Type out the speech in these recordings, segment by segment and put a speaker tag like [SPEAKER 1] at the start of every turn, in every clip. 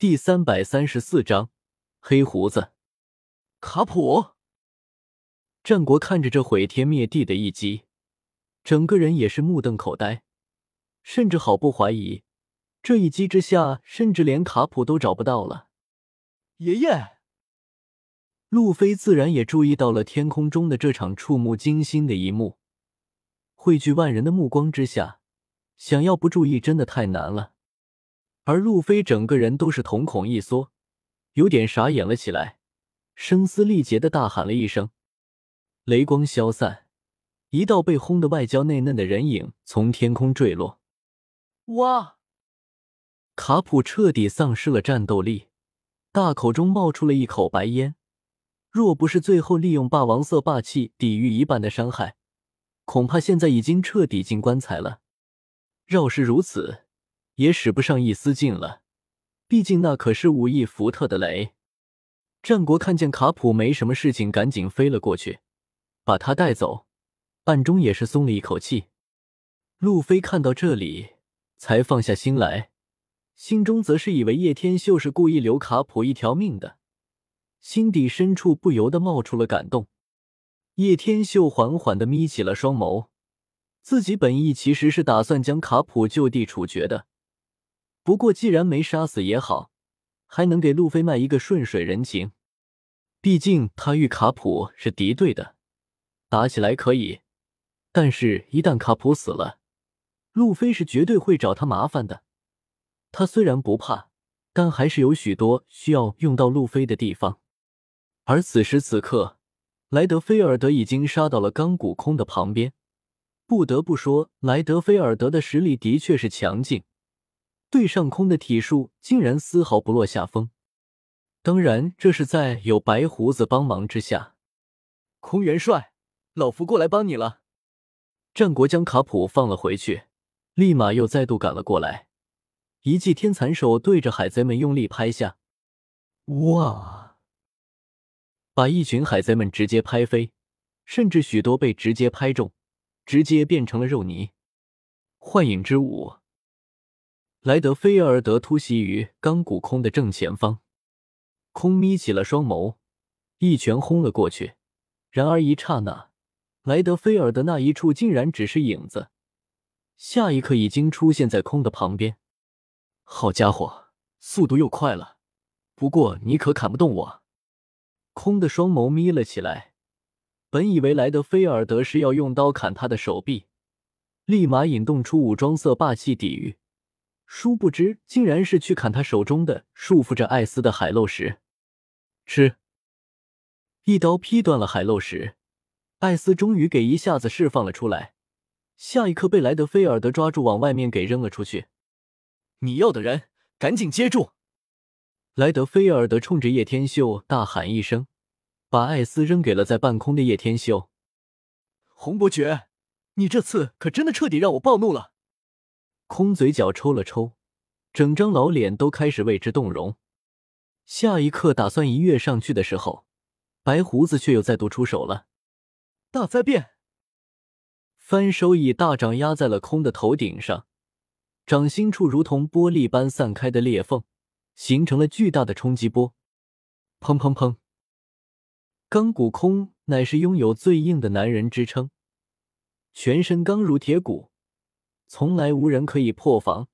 [SPEAKER 1] 第三百三十四章，黑胡子
[SPEAKER 2] 卡普。
[SPEAKER 1] 战国看着这毁天灭地的一击，整个人也是目瞪口呆，甚至毫不怀疑，这一击之下，甚至连卡普都找不到了。
[SPEAKER 2] 爷爷，
[SPEAKER 1] 路飞自然也注意到了天空中的这场触目惊心的一幕，汇聚万人的目光之下，想要不注意真的太难了。而路飞整个人都是瞳孔一缩，有点傻眼了起来，声嘶力竭的大喊了一声。雷光消散，一道被轰得外焦内嫩的人影从天空坠落。
[SPEAKER 2] 哇！
[SPEAKER 1] 卡普彻底丧失了战斗力，大口中冒出了一口白烟。若不是最后利用霸王色霸气抵御一半的伤害，恐怕现在已经彻底进棺材了。饶是如此，也使不上一丝劲了。毕竟那可是五亿伏特的雷。战国看见卡普没什么事情，赶紧飞了过去。把他带走，暗中也是松了一口气。路飞看到这里，才放下心来，心中则是以为叶天秀是故意留卡普一条命的，心底深处不由得冒出了感动。叶天秀缓缓的眯起了双眸，自己本意其实是打算将卡普就地处决的，不过既然没杀死也好，还能给路飞卖一个顺水人情。毕竟他与卡普是敌对的。打起来可以，但是，一旦卡普死了，路飞是绝对会找他麻烦的。他虽然不怕，但还是有许多需要用到路飞的地方。而此时此刻，莱德菲尔德已经杀到了钢骨空的旁边。不得不说，莱德菲尔德的实力的确是强劲，对上空的体术竟然丝毫不落下风。当然，这是在有白胡子帮忙之下。
[SPEAKER 2] 空元帅。老夫过来帮你了。
[SPEAKER 1] 战国将卡普放了回去，立马又再度赶了过来，一记天残手对着海贼们用力拍下，哇！把一群海贼们直接拍飞，甚至许多被直接拍中，直接变成了肉泥。幻影之舞，莱德菲尔德突袭于钢骨空的正前方，空眯起了双眸，一拳轰了过去。然而一刹那。莱德菲尔的那一处竟然只是影子，下一刻已经出现在空的旁边。好家伙，速度又快了！不过你可砍不动我。空的双眸眯了起来，本以为莱德菲尔德是要用刀砍他的手臂，立马引动出武装色霸气抵御，殊不知竟然是去砍他手中的束缚着艾斯的海漏石。吃！一刀劈断了海漏石。艾斯终于给一下子释放了出来，下一刻被莱德菲尔德抓住，往外面给扔了出去。
[SPEAKER 2] 你要的人，赶紧接住！
[SPEAKER 1] 莱德菲尔德冲着叶天秀大喊一声，把艾斯扔给了在半空的叶天秀。
[SPEAKER 2] 红伯爵，你这次可真的彻底让我暴怒了！
[SPEAKER 1] 空嘴角抽了抽，整张老脸都开始为之动容。下一刻打算一跃上去的时候，白胡子却又再度出手了。
[SPEAKER 2] 大灾变！
[SPEAKER 1] 翻手以大掌压在了空的头顶上，掌心处如同玻璃般散开的裂缝，形成了巨大的冲击波。砰砰砰！钢骨空乃是拥有最硬的男人之称，全身刚如铁骨，从来无人可以破防，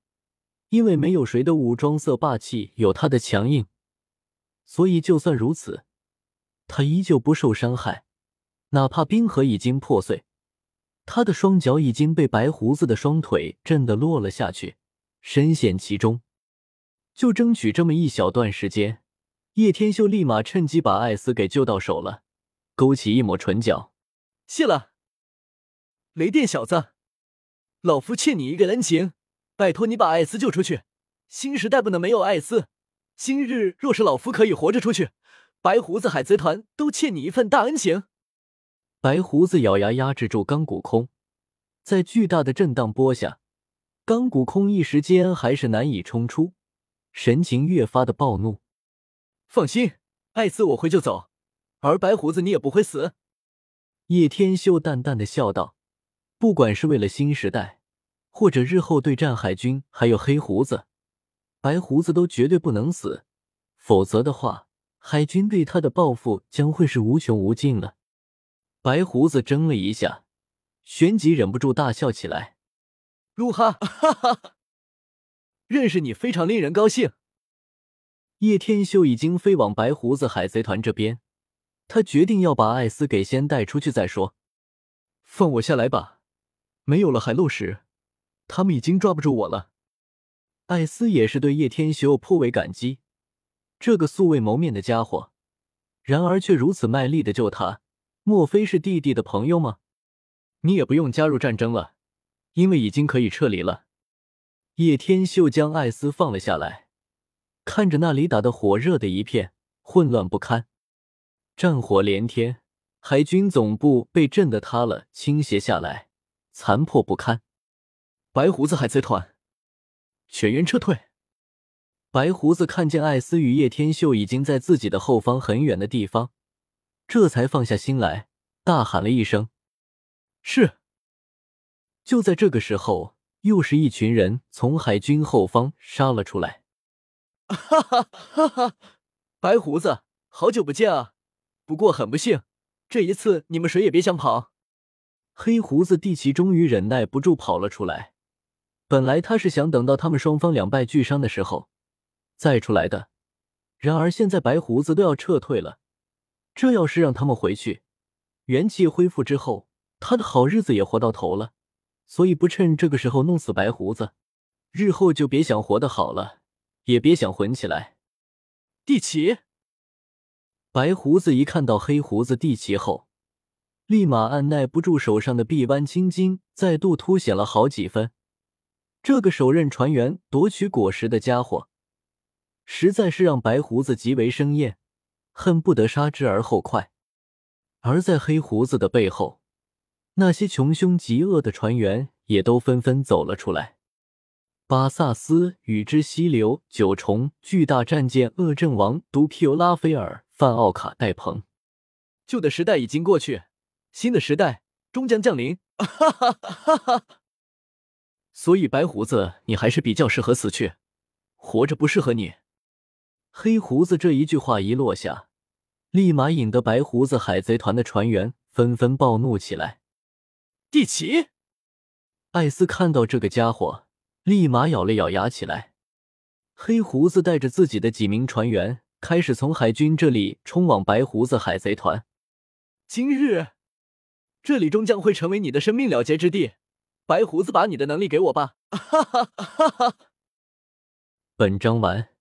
[SPEAKER 1] 因为没有谁的武装色霸气有他的强硬，所以就算如此，他依旧不受伤害。哪怕冰河已经破碎，他的双脚已经被白胡子的双腿震得落了下去，深陷其中。就争取这么一小段时间，叶天秀立马趁机把艾斯给救到手了，勾起一抹唇角，
[SPEAKER 2] 谢了，雷电小子，老夫欠你一个人情，拜托你把艾斯救出去。新时代不能没有艾斯，今日若是老夫可以活着出去，白胡子海贼团都欠你一份大恩情。
[SPEAKER 1] 白胡子咬牙压制住钢骨空，在巨大的震荡波下，钢骨空一时间还是难以冲出，神情越发的暴怒。
[SPEAKER 2] 放心，艾斯我会救走，而白胡子你也不会死。
[SPEAKER 1] 叶天秀淡淡的笑道：“不管是为了新时代，或者日后对战海军，还有黑胡子，白胡子都绝对不能死，否则的话，海军对他的报复将会是无穷无尽了。白胡子怔了一下，旋即忍不住大笑起来。
[SPEAKER 2] 露哈，哈哈，认识你非常令人高兴。
[SPEAKER 1] 叶天秀已经飞往白胡子海贼团这边，他决定要把艾斯给先带出去再说。
[SPEAKER 2] 放我下来吧，没有了海漏石，他们已经抓不住我了。
[SPEAKER 1] 艾斯也是对叶天修颇为感激，这个素未谋面的家伙，然而却如此卖力的救他，莫非是弟弟的朋友吗？
[SPEAKER 2] 你也不用加入战争了，因为已经可以撤离了。
[SPEAKER 1] 叶天秀将艾斯放了下来。看着那里打得火热的一片，混乱不堪，战火连天，海军总部被震得塌了，倾斜下来，残破不堪。
[SPEAKER 2] 白胡子海贼团全员撤退。
[SPEAKER 1] 白胡子看见艾斯与叶天秀已经在自己的后方很远的地方，这才放下心来，大喊了一声：“
[SPEAKER 2] 是。”
[SPEAKER 1] 就在这个时候，又是一群人从海军后方杀了出来。
[SPEAKER 2] 哈哈哈哈！白胡子，好久不见啊！不过很不幸，这一次你们谁也别想跑。
[SPEAKER 1] 黑胡子蒂奇终于忍耐不住跑了出来。本来他是想等到他们双方两败俱伤的时候再出来的，然而现在白胡子都要撤退了，这要是让他们回去，元气恢复之后，他的好日子也活到头了。所以不趁这个时候弄死白胡子，日后就别想活得好了。也别想混起来，
[SPEAKER 2] 地奇。
[SPEAKER 1] 白胡子一看到黑胡子地奇后，立马按耐不住手上的臂弯青筋，再度凸显了好几分。这个手刃船员夺取果实的家伙，实在是让白胡子极为生厌，恨不得杀之而后快。而在黑胡子的背后，那些穷凶极恶的船员也都纷纷走了出来。巴萨斯、与之溪流、九重、巨大战舰、恶阵王、毒皮尤拉菲尔、范奥卡、戴鹏，
[SPEAKER 2] 旧的时代已经过去，新的时代终将降临。哈哈哈哈！所以白胡子，你还是比较适合死去，活着不适合你。
[SPEAKER 1] 黑胡子这一句话一落下，立马引得白胡子海贼团的船员纷纷暴怒起来。
[SPEAKER 2] 蒂奇，
[SPEAKER 1] 艾斯看到这个家伙。立马咬了咬牙起来，黑胡子带着自己的几名船员开始从海军这里冲往白胡子海贼团。
[SPEAKER 2] 今日，这里终将会成为你的生命了结之地。白胡子，把你的能力给我吧！哈哈哈哈哈！
[SPEAKER 1] 本章完。